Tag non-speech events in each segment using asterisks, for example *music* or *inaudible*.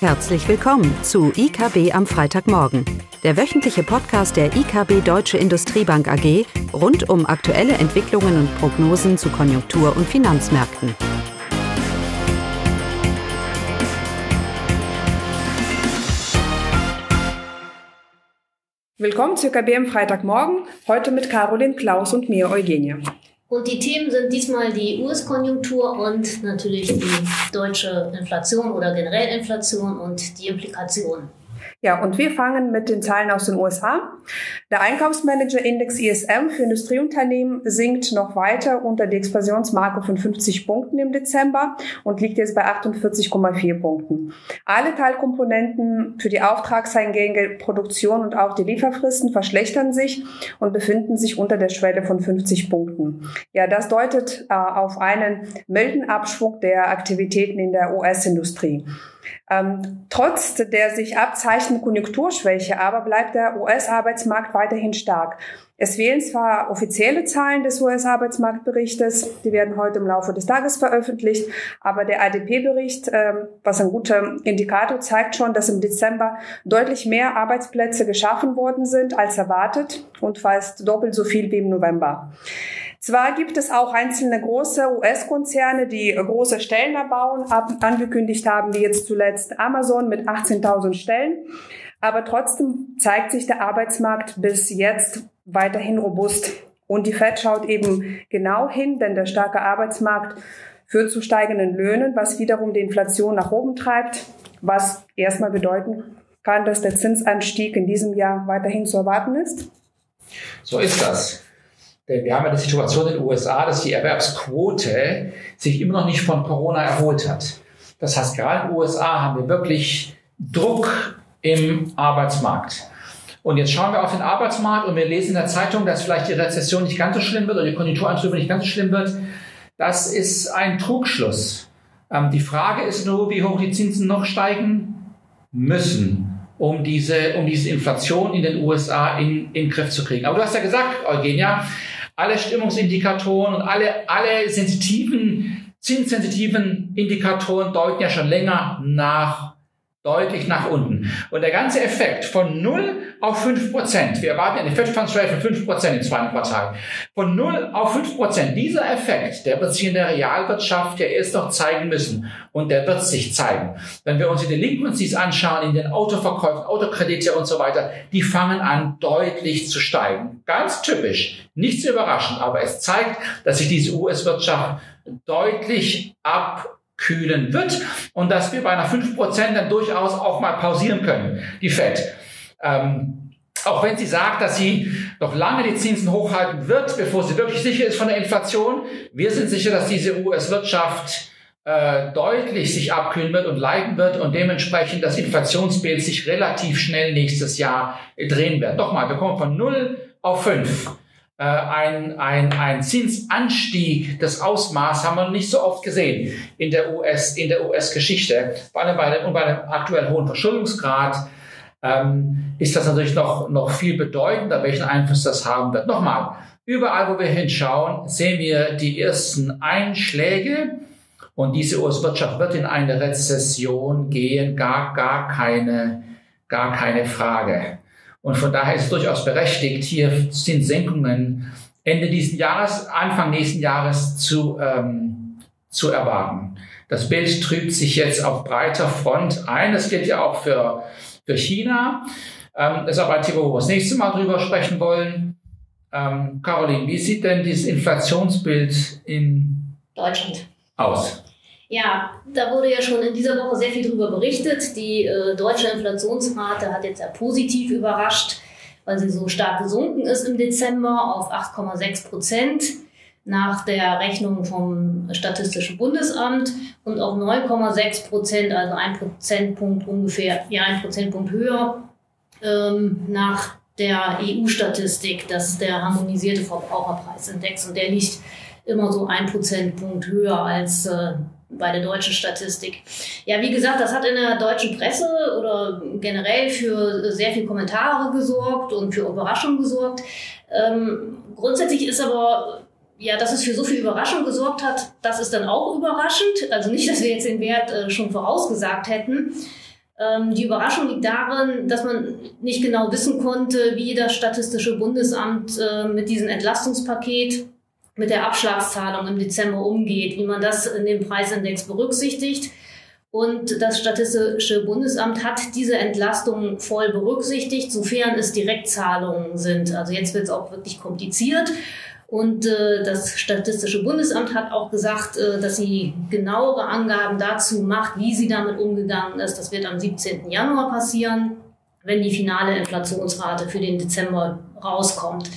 Herzlich willkommen zu IKB am Freitagmorgen, der wöchentliche Podcast der IKB Deutsche Industriebank AG rund um aktuelle Entwicklungen und Prognosen zu Konjunktur- und Finanzmärkten. Willkommen zu IKB am Freitagmorgen, heute mit Caroline Klaus und mir Eugenie. Und die Themen sind diesmal die US-Konjunktur und natürlich die deutsche Inflation oder generell Inflation und die Implikationen. Ja, und wir fangen mit den Zahlen aus den USA. Der Einkaufsmanager-Index ISM für Industrieunternehmen sinkt noch weiter unter die Expansionsmarke von 50 Punkten im Dezember und liegt jetzt bei 48,4 Punkten. Alle Teilkomponenten für die Auftragseingänge, Produktion und auch die Lieferfristen verschlechtern sich und befinden sich unter der Schwelle von 50 Punkten. Ja, das deutet äh, auf einen milden Abschwung der Aktivitäten in der US-Industrie. Ähm, trotz der sich abzeichnenden Konjunkturschwäche aber bleibt der US-Arbeitsmarkt weiterhin stark. Es fehlen zwar offizielle Zahlen des US-Arbeitsmarktberichtes, die werden heute im Laufe des Tages veröffentlicht, aber der ADP-Bericht, ähm, was ein guter Indikator zeigt schon, dass im Dezember deutlich mehr Arbeitsplätze geschaffen worden sind als erwartet und fast doppelt so viel wie im November. Zwar gibt es auch einzelne große US-Konzerne, die große Stellen erbauen, angekündigt haben, wie jetzt zuletzt Amazon mit 18.000 Stellen. Aber trotzdem zeigt sich der Arbeitsmarkt bis jetzt weiterhin robust. Und die Fed schaut eben genau hin, denn der starke Arbeitsmarkt führt zu steigenden Löhnen, was wiederum die Inflation nach oben treibt, was erstmal bedeuten kann, dass der Zinsanstieg in diesem Jahr weiterhin zu erwarten ist. So ist das. Denn wir haben ja die Situation in den USA, dass die Erwerbsquote sich immer noch nicht von Corona erholt hat. Das heißt, gerade in den USA haben wir wirklich Druck im Arbeitsmarkt. Und jetzt schauen wir auf den Arbeitsmarkt und wir lesen in der Zeitung, dass vielleicht die Rezession nicht ganz so schlimm wird oder die Konjunkturantrübung nicht ganz so schlimm wird. Das ist ein Trugschluss. Ähm, die Frage ist nur, wie hoch die Zinsen noch steigen müssen, um diese, um diese Inflation in den USA in, in Griff zu kriegen. Aber du hast ja gesagt, Eugenia, alle Stimmungsindikatoren und alle, alle sensitiven, zinssensitiven Indikatoren deuten ja schon länger nach deutlich nach unten. Und der ganze Effekt von 0 auf 5 Prozent, wir erwarten eine Fed Funds Rate von 5 Prozent im zweiten Quartal, von 0 auf 5 Prozent, dieser Effekt, der wird sich in der Realwirtschaft ja erst noch zeigen müssen und der wird sich zeigen. Wenn wir uns die Delinquencies anschauen, in den Autoverkäufen, Autokredite und so weiter, die fangen an deutlich zu steigen. Ganz typisch, nicht zu überraschend, aber es zeigt, dass sich diese US-Wirtschaft deutlich ab kühlen wird und dass wir bei einer 5% dann durchaus auch mal pausieren können, die FED. Ähm, auch wenn sie sagt, dass sie noch lange die Zinsen hochhalten wird, bevor sie wirklich sicher ist von der Inflation. Wir sind sicher, dass diese US-Wirtschaft äh, deutlich sich abkühlen wird und leiden wird und dementsprechend das Inflationsbild sich relativ schnell nächstes Jahr drehen wird. Nochmal, wir kommen von 0 auf 5 äh, ein, ein, ein Zinsanstieg, das Ausmaß haben wir nicht so oft gesehen in der US, in der US-Geschichte. Vor allem bei dem, und bei dem aktuell hohen Verschuldungsgrad ähm, ist das natürlich noch, noch viel bedeutender, welchen Einfluss das haben wird. Nochmal, überall, wo wir hinschauen, sehen wir die ersten Einschläge und diese US-Wirtschaft wird in eine Rezession gehen, gar, gar keine, gar keine Frage. Und von daher ist es durchaus berechtigt, hier sind Senkungen Ende dieses Jahres, Anfang nächsten Jahres zu, ähm, zu erwarten. Das Bild trübt sich jetzt auf breiter Front ein. Das gilt ja auch für, für China. Ähm, das ist aber ein Thema, wo wir das nächste Mal drüber sprechen wollen. Ähm, Caroline, wie sieht denn dieses Inflationsbild in Deutschland aus? Ja, da wurde ja schon in dieser Woche sehr viel darüber berichtet. Die äh, deutsche Inflationsrate hat jetzt sehr positiv überrascht, weil sie so stark gesunken ist im Dezember auf 8,6 Prozent nach der Rechnung vom Statistischen Bundesamt und auf 9,6 Prozent, also ein Prozentpunkt ungefähr, ja ein Prozentpunkt höher ähm, nach der EU-Statistik. Das ist der harmonisierte Verbraucherpreisindex und der liegt immer so ein Prozentpunkt höher als äh, bei der deutschen Statistik. Ja, wie gesagt, das hat in der deutschen Presse oder generell für sehr viel Kommentare gesorgt und für Überraschungen gesorgt. Ähm, grundsätzlich ist aber, ja, dass es für so viel Überraschung gesorgt hat, das ist dann auch überraschend. Also nicht, dass wir jetzt den Wert äh, schon vorausgesagt hätten. Ähm, die Überraschung liegt darin, dass man nicht genau wissen konnte, wie das Statistische Bundesamt äh, mit diesem Entlastungspaket, mit der Abschlagszahlung im Dezember umgeht, wie man das in dem Preisindex berücksichtigt. Und das Statistische Bundesamt hat diese Entlastung voll berücksichtigt, sofern es Direktzahlungen sind. Also jetzt wird es auch wirklich kompliziert. Und äh, das Statistische Bundesamt hat auch gesagt, äh, dass sie genauere Angaben dazu macht, wie sie damit umgegangen ist. Das wird am 17. Januar passieren, wenn die finale Inflationsrate für den Dezember rauskommt.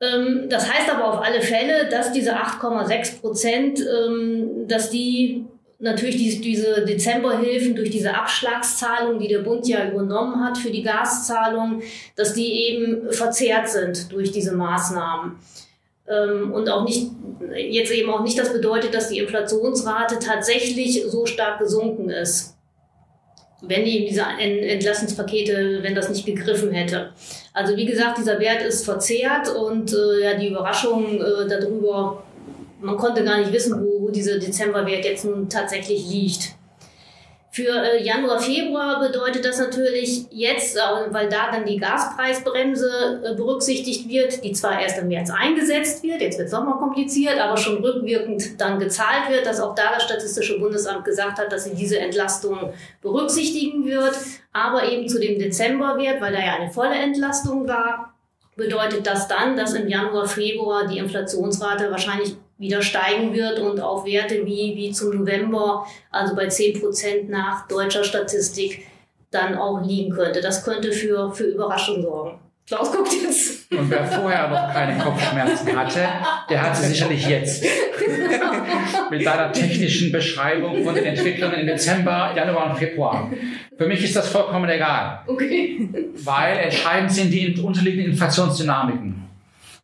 Ähm, das heißt aber auf alle Fälle, dass diese 8,6 Prozent, ähm, dass die natürlich diese, Dezemberhilfen durch diese Abschlagszahlung, die der Bund ja übernommen hat für die Gaszahlung, dass die eben verzerrt sind durch diese Maßnahmen. Ähm, und auch nicht, jetzt eben auch nicht das bedeutet, dass die Inflationsrate tatsächlich so stark gesunken ist. Wenn die diese Entlassungspakete, wenn das nicht gegriffen hätte. Also wie gesagt, dieser Wert ist verzerrt und äh, ja, die Überraschung äh, darüber man konnte gar nicht wissen, wo, wo dieser Dezemberwert jetzt nun tatsächlich liegt. Für äh, Januar, Februar bedeutet das natürlich jetzt, äh, weil da dann die Gaspreisbremse äh, berücksichtigt wird, die zwar erst im März eingesetzt wird, jetzt wird es nochmal kompliziert, aber schon rückwirkend dann gezahlt wird, dass auch da das Statistische Bundesamt gesagt hat, dass sie diese Entlastung berücksichtigen wird, aber eben zu dem Dezemberwert, weil da ja eine volle Entlastung war, bedeutet das dann, dass im Januar, Februar die Inflationsrate wahrscheinlich wieder steigen wird und auf Werte wie, wie zum November, also bei 10 Prozent nach deutscher Statistik, dann auch liegen könnte. Das könnte für, für Überraschung sorgen. Klaus guckt jetzt. Und wer vorher noch keine Kopfschmerzen hatte, der hat sie sicherlich jetzt. Mit deiner technischen Beschreibung von den Entwicklungen im Dezember, Januar und Februar. Für mich ist das vollkommen egal. Okay. Weil entscheidend sind die unterliegenden Inflationsdynamiken.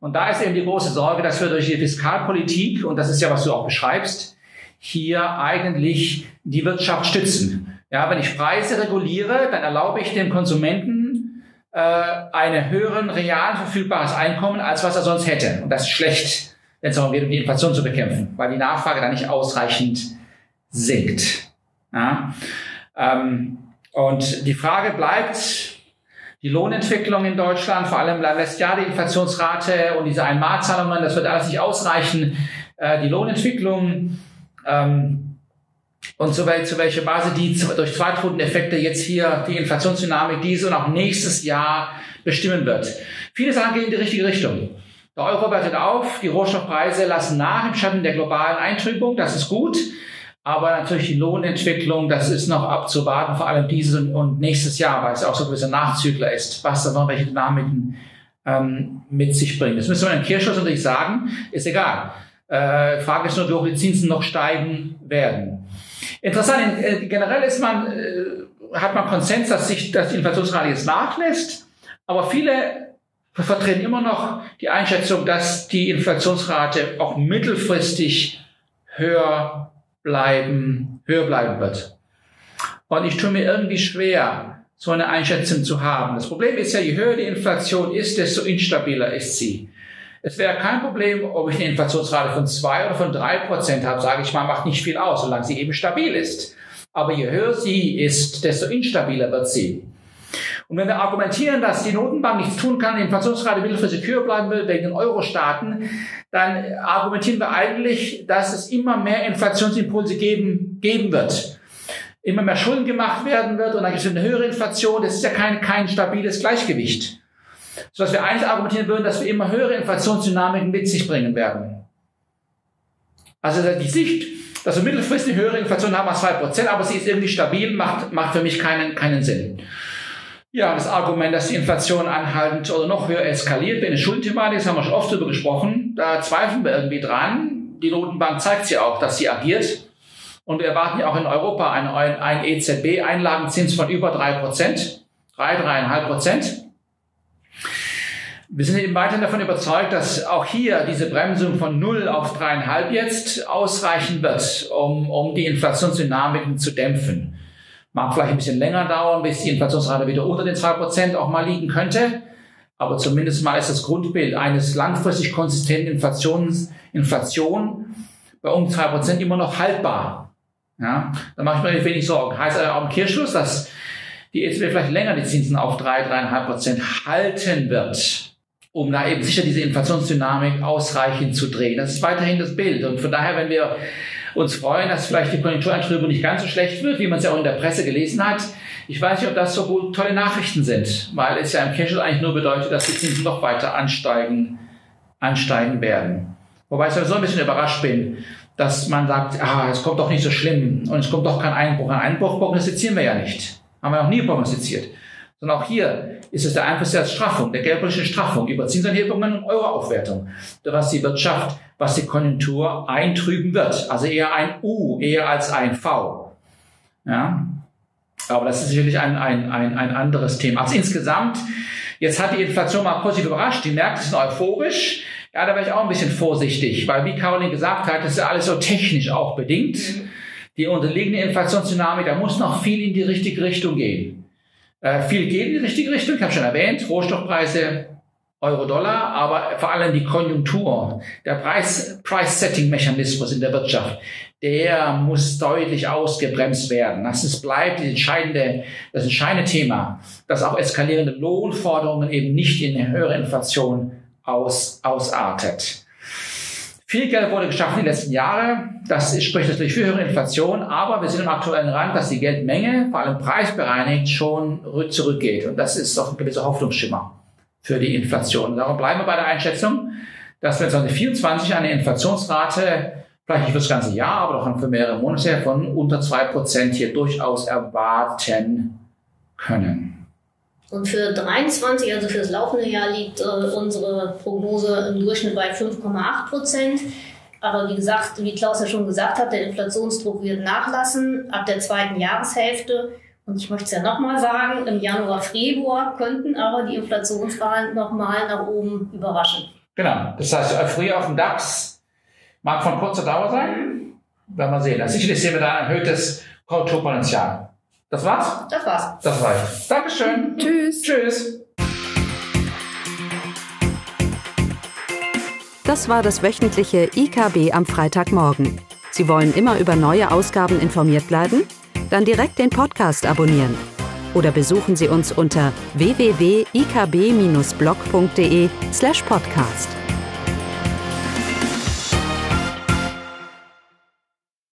Und da ist eben die große Sorge, dass wir durch die Fiskalpolitik, und das ist ja, was du auch beschreibst, hier eigentlich die Wirtschaft stützen. Ja, wenn ich Preise reguliere, dann erlaube ich dem Konsumenten äh, einen höheren realen verfügbares Einkommen, als was er sonst hätte. Und das ist schlecht, wenn es darum geht, um die Inflation zu bekämpfen, weil die Nachfrage dann nicht ausreichend sinkt. Ja? Ähm, und die Frage bleibt, die Lohnentwicklung in Deutschland, vor allem lässt ja die Inflationsrate und diese Einmalzahlungen, das wird alles nicht ausreichen. Äh, die Lohnentwicklung ähm, und zu, wel zu welcher Basis die durch Zweitrundeneffekte jetzt hier die Inflationsdynamik diese und auch nächstes Jahr bestimmen wird. Viele Sachen gehen in die richtige Richtung. Der Euro wertet auf, die Rohstoffpreise lassen nach im Schatten der globalen Eintrübung, das ist gut. Aber natürlich die Lohnentwicklung, das ist noch abzuwarten, vor allem dieses und, nächstes Jahr, weil es auch so gewisse Nachzügler ist, was da noch welche Dynamiken ähm, mit sich bringt. Das müssen wir im Kirchschluss natürlich sagen, ist egal. Äh, Frage ist nur, wie hoch die Zinsen noch steigen werden. Interessant, äh, generell ist man, äh, hat man Konsens, dass sich dass die Inflationsrate jetzt nachlässt, aber viele vertreten immer noch die Einschätzung, dass die Inflationsrate auch mittelfristig höher bleiben, höher bleiben wird. Und ich tue mir irgendwie schwer, so eine Einschätzung zu haben. Das Problem ist ja, je höher die Inflation ist, desto instabiler ist sie. Es wäre kein Problem, ob ich eine Inflationsrate von zwei oder von drei Prozent habe, sage ich mal, macht nicht viel aus, solange sie eben stabil ist. Aber je höher sie ist, desto instabiler wird sie. Und wenn wir argumentieren, dass die Notenbank nichts tun kann, die Inflationsrate mittelfristig höher bleiben will wegen den Euro-Staaten, dann argumentieren wir eigentlich, dass es immer mehr Inflationsimpulse geben, geben wird. Immer mehr Schulden gemacht werden wird und dann gibt es eine höhere Inflation. Das ist ja kein, kein stabiles Gleichgewicht. So dass wir eigentlich argumentieren würden, dass wir immer höhere Inflationsdynamiken mit sich bringen werden. Also die Sicht, dass wir mittelfristig höhere Inflation haben als 2%, aber sie ist irgendwie stabil, macht, macht für mich keinen, keinen Sinn. Ja, das Argument, dass die Inflation anhaltend oder noch höher eskaliert, wenn eine Schuldenthematik, das haben wir schon oft darüber gesprochen, da zweifeln wir irgendwie dran. Die Notenbank zeigt ja auch, dass sie agiert. Und wir erwarten ja auch in Europa einen, einen EZB-Einlagenzins von über drei Prozent, drei, dreieinhalb Prozent. Wir sind eben weiterhin davon überzeugt, dass auch hier diese Bremsung von null auf dreieinhalb jetzt ausreichen wird, um, um die Inflationsdynamiken zu dämpfen. Mag vielleicht ein bisschen länger dauern, bis die Inflationsrate wieder unter den zwei Prozent auch mal liegen könnte. Aber zumindest mal ist das Grundbild eines langfristig konsistenten Inflations, Inflation bei um zwei Prozent immer noch haltbar. Ja, da mache ich mir wenig Sorgen. Heißt also auch im Kirschschluss, dass die EZB vielleicht länger die Zinsen auf 3, 3,5 Prozent halten wird, um da eben sicher diese Inflationsdynamik ausreichend zu drehen. Das ist weiterhin das Bild. Und von daher, wenn wir uns freuen, dass vielleicht die Konjunktureintrübung nicht ganz so schlecht wird, wie man es ja auch in der Presse gelesen hat, ich weiß nicht, ob das so tolle Nachrichten sind, weil es ja im Cashflow eigentlich nur bedeutet, dass die Zinsen noch weiter ansteigen, ansteigen werden. Wobei ich sowieso ein bisschen überrascht bin, dass man sagt, ah, es kommt doch nicht so schlimm und es kommt doch kein Einbruch. Ein Einbruch prognostizieren wir ja nicht. Haben wir noch nie prognostiziert. Sondern auch hier ist es der Einfluss der Straffung, der geldpolitischen Straffung über Zinsanhebungen und Euroaufwertung, was die Wirtschaft, was die Konjunktur eintrüben wird. Also eher ein U, eher als ein V. Ja. Aber das ist sicherlich ein, ein, ein, ein anderes Thema. Also insgesamt, jetzt hat die Inflation mal positiv überrascht, die Märkte sind euphorisch. Ja, da wäre ich auch ein bisschen vorsichtig, weil wie Caroline gesagt hat, das ist ja alles so technisch auch bedingt. Mhm. Die unterliegende Inflationsdynamik, da muss noch viel in die richtige Richtung gehen. Äh, viel geht in die richtige Richtung, ich habe schon erwähnt, Rohstoffpreise, Euro-Dollar, aber vor allem die Konjunktur, der Price-Setting-Mechanismus in der Wirtschaft, der muss deutlich ausgebremst werden. Das ist, bleibt das entscheidende, das entscheidende Thema, dass auch eskalierende Lohnforderungen eben nicht in höhere Inflation aus, ausartet. Viel Geld wurde geschaffen in den letzten Jahren. Das spricht natürlich für höhere Inflation, aber wir sind im aktuellen Rand, dass die Geldmenge, vor allem preisbereinigt, schon zurückgeht. Und das ist doch ein gewisser Hoffnungsschimmer für die Inflation. Darum bleiben wir bei der Einschätzung, dass wir 2024 eine Inflationsrate, vielleicht nicht für das ganze Jahr, aber doch für mehrere Monate von unter zwei Prozent hier durchaus erwarten können. Und für 23, also für das laufende Jahr, liegt äh, unsere Prognose im Durchschnitt bei 5,8 Prozent. Aber wie gesagt, wie Klaus ja schon gesagt hat, der Inflationsdruck wird nachlassen ab der zweiten Jahreshälfte. Und ich möchte es ja nochmal sagen, im Januar, Februar könnten aber die Inflationswahlen nochmal nach oben überraschen. Genau. Das heißt, Euphorie auf dem DAX mag von kurzer Dauer sein. Werden wir sehen. Also sicherlich sehen wir da ein erhöhtes Korrekturpotenzial. Das war's? Das war's. Das war's. Dankeschön. *laughs* Tschüss. Tschüss. Das war das wöchentliche IKB am Freitagmorgen. Sie wollen immer über neue Ausgaben informiert bleiben? Dann direkt den Podcast abonnieren. Oder besuchen Sie uns unter www.ikb-blog.de slash podcast.